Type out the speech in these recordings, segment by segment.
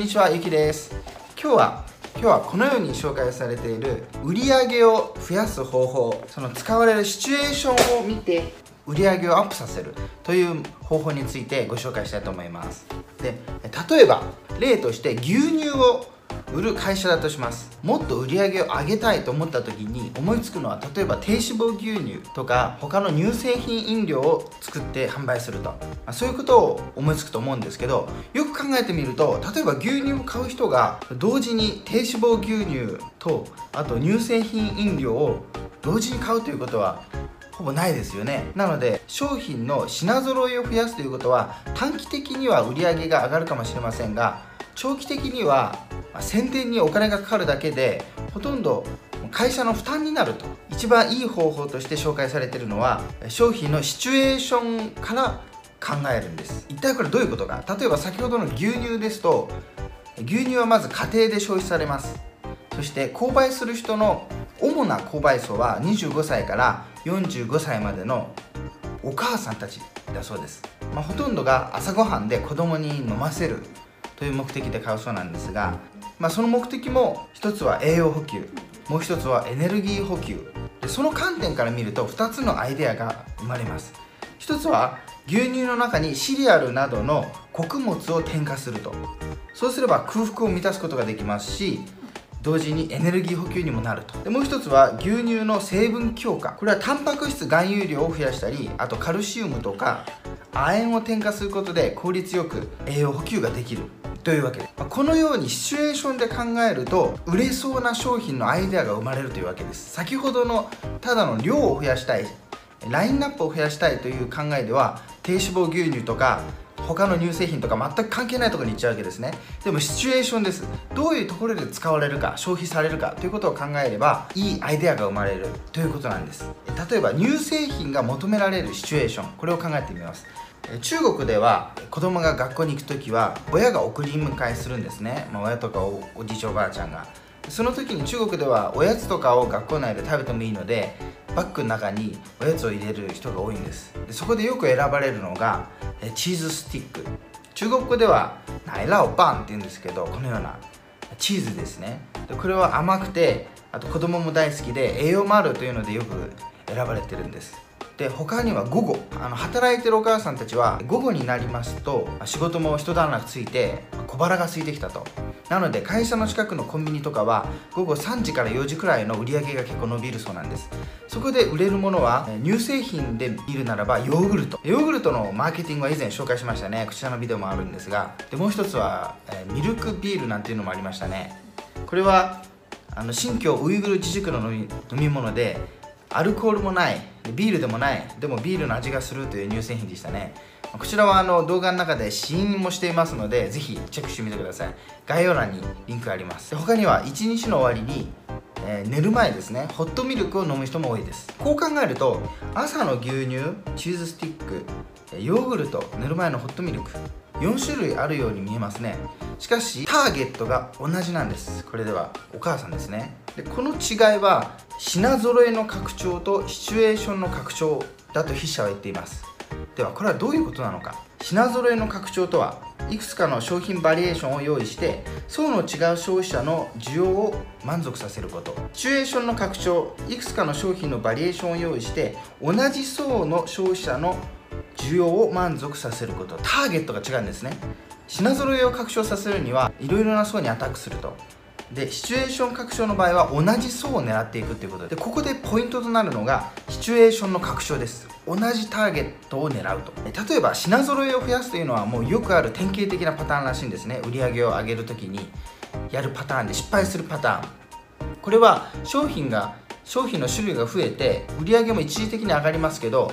にちはゆきです。今日は今日はこのように紹介されている売り上げを増やす方法その使われるシチュエーションを見て売り上げをアップさせるという方法についてご紹介したいと思います。で例えば例として牛乳を売る会社だとします。もっと売り上げを上げたいと思った時に思いつくのは例えば低脂肪牛乳とか他の乳製品飲料を作って販売すると。そういうことを思いつくと思うんですけどよく考えてみると例えば牛乳を買う人が同時に低脂肪牛乳とあと乳製品飲料を同時に買うということはほぼないですよね。なので商品の品揃えを増やすということは短期的には売り上げが上がるかもしれませんが長期的にはまあ宣伝にお金がかかるだけでほとんど会社の負担になると。一番いい方法として紹介されているのは商品のシチュエーションから考えるんです。一体これどういうことか。例えば先ほどの牛乳ですと牛乳はまず家庭で消費されます。そして購買する人の主な購買層は25歳から45歳までのお母さんたちだそうです、まあ、ほとんどが朝ごはんで子供に飲ませるという目的で買うそうなんですがまあ、その目的も一つは栄養補給。もう一つはエネルギー補給。でその観点から見ると2つのアイデアが生まれます。一つは牛乳の中にシリアルなどの穀物を添加すると。そうすれば空腹を満たすことができますし同時にエネルギー補給にもなると。でもう一つは牛乳の成分強化。これはタンパク質含有量を増やしたりあとカルシウムとか亜鉛を添加することで効率よく栄養補給ができる。というわけでこのようにシチュエーションで考えると売れそうな商品のアイデアが生まれるというわけです。先ほどのただの量を増やしたいラインナップを増やしたいという考えでは低脂肪牛乳とか他の乳製品とか全く関係ないところに行っちゃうわけですね。でもシチュエーションです。どういうところで使われるか消費されるかということを考えればいいアイデアが生まれるということなんです。例えば乳製品が求められるシチュエーションこれを考えてみます。中国では子供が学校に行く時は親が送り迎えするんですね、まあ、親とかおじいちゃんおばあちゃんが。その時に中国ではおやつとかを学校内で食べてもいいのでバッグの中におやつを入れる人が多いんです。でそこでよく選ばれるのがチーズスティック。中国語ではナイラオパンって言うんですけどこのようなチーズですね。でこれは甘くてあと子供も大好きで栄養もあるというのでよく選ばれてるんです。で他には午後あの働いてるお母さんたちは午後になりますと仕事も一段落ついて小腹が空いてきたと。なので会社の近くのコンビニとかは午後3時から4時くらいの売り上げが結構伸びるそうなんです。そこで売れるものは乳製品で見るならばヨーグルト。ヨーグルトのマーケティングは以前紹介しましたね。こちらのビデオもあるんですが。でもう一つはミルクビールなんていうのもありましたね。これはあの新疆ウイグル自治区の飲み物でアルコールもないビールでもないでもビールの味がするという乳製品でしたね。こちらはあの動画の中で試飲もしていますのでぜひチェックしてみてください。概要欄にリンクあります。他には1日の終わりに、えー、寝る前ですね。ホットミルクを飲む人も多いです。こう考えると朝の牛乳チーズスティックヨーグルト寝る前のホットミルク4種類あるように見えますね。しかしターゲットが同じなんです。これではお母さんですね。でこの違いは品揃えの拡張とシチュエーションの拡張だと筆者は言っています。ではこれはどういうことなのか。品揃えの拡張とはいくつかの商品バリエーションを用意して層の違う消費者の需要を満足させること。シチュエーションの拡張いくつかの商品のバリエーションを用意して同じ層の消費者の需要を満足させること。ターゲットが違うんですね。品揃えを拡張させるにはいろいろな層にアタックすると。でシチュエーション拡張の場合は同じ層を狙っていくということでここでポイントとなるのがシチュエーションの拡張です。同じターゲットを狙うと。例えば品揃えを増やすというのはもうよくある典型的なパターンらしいんですね。売り上げを上げる時にやるパターンで失敗するパターン。これは商品が商品の種類が増えて売り上げも一時的に上がりますけど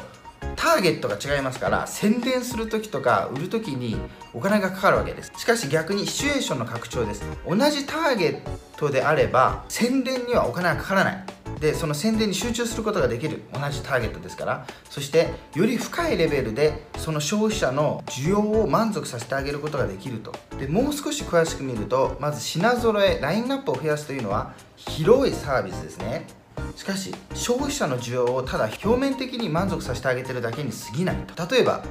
ターゲットが違いますから宣伝する時とか売る時にお金がかかるわけです。しかし逆にシチュエーションの拡張です。同じターゲットであれば宣伝にはお金がかからない。でその宣伝に集中することができる。同じターゲットですから。そしてより深いレベルでその消費者の需要を満足させてあげることができると。でもう少し詳しく見るとまず品揃えラインナップを増やすというのは広いサービスですね。しかし消費者の需要をただ表面的に満足させてあげてるだけに過ぎないと。例えば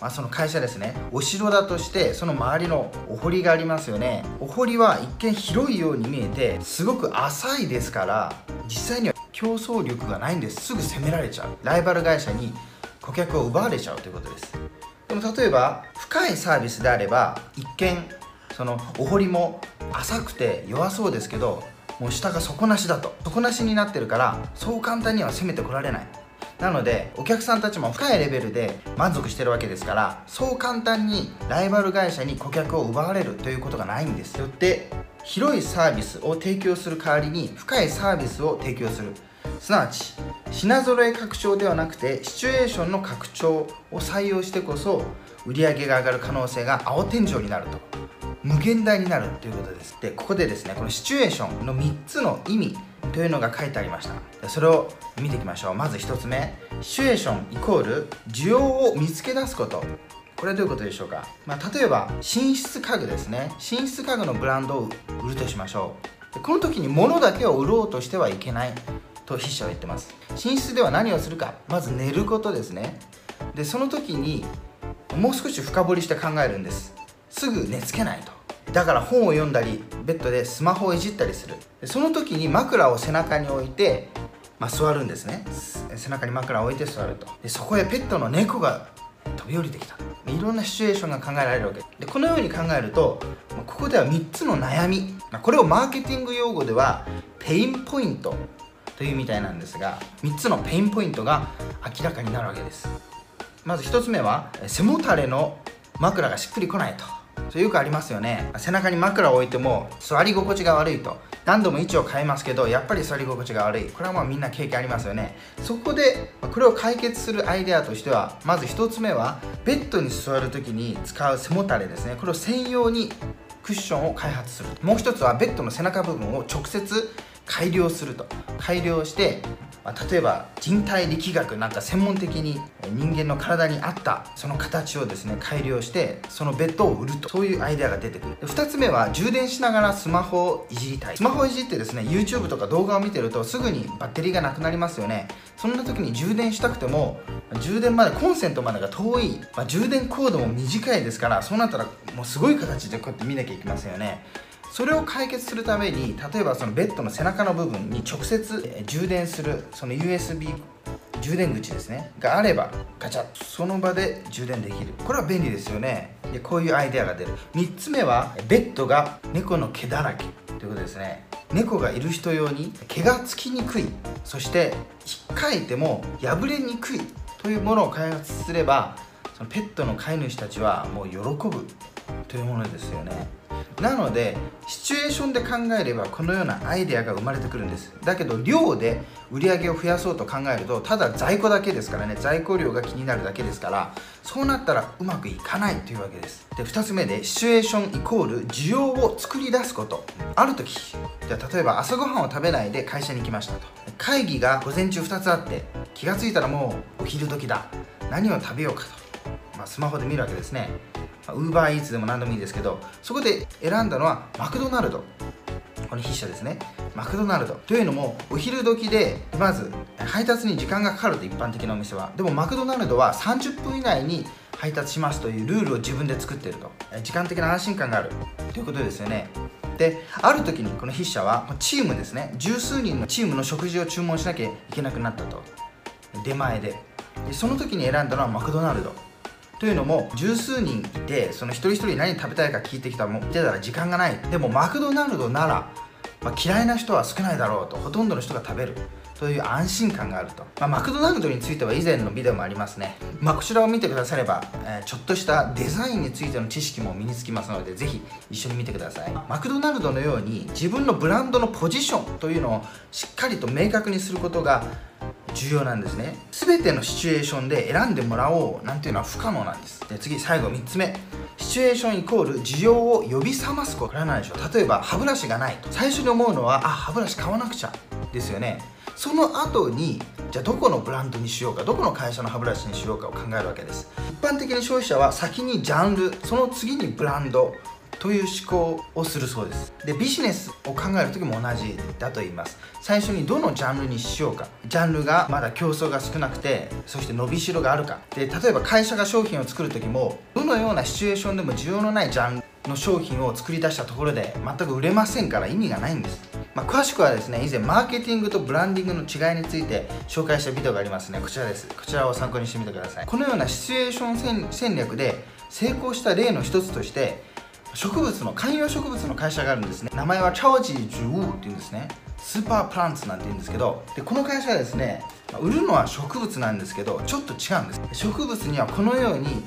まあ、その会社ですね。お城だとしてその周りのお堀がありますよね。お堀は一見広いように見えてすごく浅いですから実際には競争力がないんです。すぐ攻められちゃう。ライバル会社に顧客を奪われちゃうということです。でも例えば深いサービスであれば一見そのお堀も浅くて弱そうですけどもう下が底なしだと。底なしになってるからそう簡単には攻めてこられない。なのでお客さんたちも深いレベルで満足してるわけですからそう簡単にライバル会社に顧客を奪われるということがないんです。よって広いサービスを提供する代わりに深いサービスを提供する。すなわち品揃え拡張ではなくてシチュエーションの拡張を採用してこそ売り上げが上がる可能性が青天井になると。無限大になるということです。でここでですねこのシチュエーションの3つの意味というのが書いてありました。それを見ていきましょう。まず1つ目。シチュエーションイコール需要を見つけ出すこと。これはどういうことでしょうか、まあ、例えば寝室家具ですね。寝室家具のブランドを売るとしましょう。この時に物だけを売ろうとしてはいけない。と筆者は言ってます。寝室では何をするか。まず寝ることですね。でその時にもう少し深掘りして考えるんです。すぐ寝つけないと。だから本を読んだりベッドでスマホをいじったりする。その時に枕を背中に置いて、まあ、座るんですね。背中に枕を置いて座ると。でそこへペットの猫が飛び降りてきた。いろんなシチュエーションが考えられるわけ。でこのように考えるとここでは3つの悩み。これをマーケティング用語ではペインポイントというみたいなんですが3つのペインポイントが明らかになるわけです。まず1つ目は背もたれの枕がしっくりこないと。それよくありますよね。背中に枕を置いても座り心地が悪いと。何度も位置を変えますけどやっぱり座り心地が悪い。これはまあみんな経験ありますよね。そこでこれを解決するアイデアとしてはまず1つ目はベッドに座る時に使う背もたれですね。これを専用にクッションを開発するもう一つはベッドの背中部分を直接改良すると。改良してまあ、例えば人体力学なんか専門的に人間の体に合ったその形をですね改良してそのベッドを売ると。そういうアイデアが出てくる。2つ目は充電しながらスマホをいじりたい。スマホをいじってですね YouTube とか動画を見てるとすぐにバッテリーがなくなりますよね。そんな時に充電したくても充電までコンセントまでが遠い、まあ、充電コードも短いですからそうなったらもうすごい形でこうやって見なきゃいけませんよね。それを解決するために例えばそのベッドの背中の部分に直接充電するその USB 充電口ですねがあればガチャッとその場で充電できる。これは便利ですよね。でこういうアイデアが出る。3つ目はベッドが猫の毛だらけ。ということですね。猫がいる人用に毛がつきにくい。そして引っかいても破れにくい。というものを開発すればそのペットの飼い主たちはもう喜ぶ。というものですよね。なのでシチュエーションで考えればこのようなアイデアが生まれてくるんです。だけど量で売り上げを増やそうと考えるとただ在庫だけですからね。在庫量が気になるだけですからそうなったらうまくいかないというわけです。で2つ目でシチュエーションイコール需要を作り出すこと。ある時じゃ例えば朝ごはんを食べないで会社に来ましたと。会議が午前中2つあって気が付いたらもうお昼時だ。何を食べようかと、まあ、スマホで見るわけですね。ウーバーイーツでも何でもいいですけどそこで選んだのはマクドナルド。この筆者ですね。マクドナルド。というのもお昼時でまず配達に時間がかかると一般的なお店は。でもマクドナルドは30分以内に配達しますというルールを自分で作ってると。時間的な安心感がある。ということですよね。である時にこの筆者はチームですね。十数人のチームの食事を注文しなきゃいけなくなったと。出前で。でその時に選んだのはマクドナルド。というのも十数人いてその一人一人何食べたいか聞いてきたらもうてたら時間がない。でもマクドナルドなら、まあ、嫌いな人は少ないだろうとほとんどの人が食べる。という安心感があると、まあ、マクドナルドについては以前のビデオもありますね、まあ、こちらを見てくだされば、えー、ちょっとしたデザインについての知識も身につきますのでぜひ一緒に見てください。マクドナルドのように自分のブランドのポジションというのをしっかりと明確にすることが重要なんですね。全てのシチュエーションで選んでもらおうなんていうのは不可能なんです。で次最後3つ目。シチュエーションイコール需要を呼び覚ますこと。これは何でしょう？例えば歯ブラシがないと。最初に思うのはあ歯ブラシ買わなくちゃですよね。その後にじゃあどこのブランドにしようかどこの会社の歯ブラシにしようかを考えるわけです。一般的に消費者は先にジャンルその次にブランドという思考をするそうです。でビジネスを考える時も同じだと言います。最初にどのジャンルにしようか。ジャンルがまだ競争が少なくてそして伸びしろがあるか。で例えば会社が商品を作る時もどのようなシチュエーションでも需要のないジャンルの商品を作り出したところで全く売れませんから意味がないんです。まあ、詳しくはですね以前マーケティングとブランディングの違いについて紹介したビデオがありますね。こちらです。こちらを参考にしてみてください。このようなシチュエーション戦略で成功した例の一つとして植物の観葉植物の会社があるんですね。名前はチャオジージュウっていうんですね。スーパープランツなんて言うんですけどでこの会社はですね売るのは植物なんですけどちょっと違うんです。植物にはこのように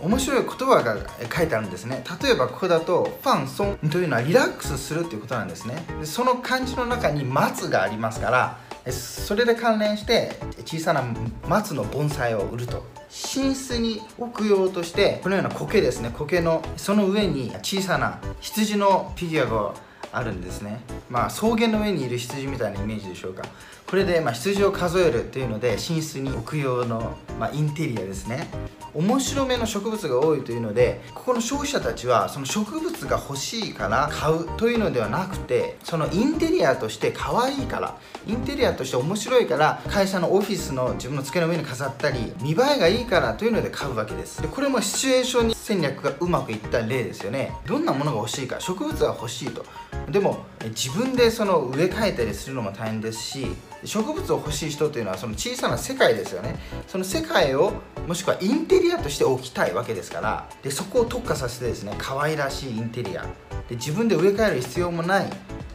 面白い言葉が書いてあるんですね。例えばここだとファンソンというのはリラックスするっていうことなんですね。でその漢字の中に松がありますからそれで関連して小さな松の盆栽を売ると。寝室に置く用としてこのような苔ですね。苔のその上に小さな羊のフィギュアがあるんですね。まあ草原の上にいる羊みたいなイメージでしょうか。これでま羊を数えるっていうので寝室に置く用の、ま、インテリアですね。面白めの植物が多いというのでここの消費者たちはその植物が欲しいから買うというのではなくてそのインテリアとして可愛いからインテリアとして面白いから会社のオフィスの自分の机の上に飾ったり見栄えがいいからというので買うわけです。でこれもシチュエーションに戦略がうまくいった例ですよね。どんなものが欲しいか植物が欲しいと。でも自分でその植え替えたりするのも大変ですし植物を欲しい人というのはその小さな世界ですよね。その世界をもしくはインテリアとして置きたいわけですから。でそこを特化させてですね可愛らしいインテリア。で自分で植え替える必要もない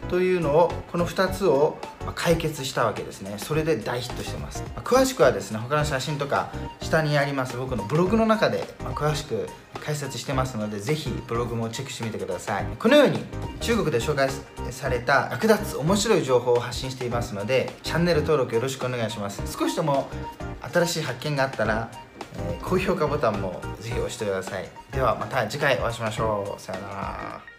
というのをこの2つを解決したわけですね。それで大ヒットしてます。詳しくはですね他の写真とか下にあります僕のブログの中で詳しく解説してますのでぜひブログもチェックしてみてください。このように中国で紹介された役立つ面白い情報を発信していますのでチャンネル登録よろしくお願いします。少しでも新しい発見があったら、え、高評価ボタンもぜひ押してください。ではまた次回お会いしましょう。さよなら。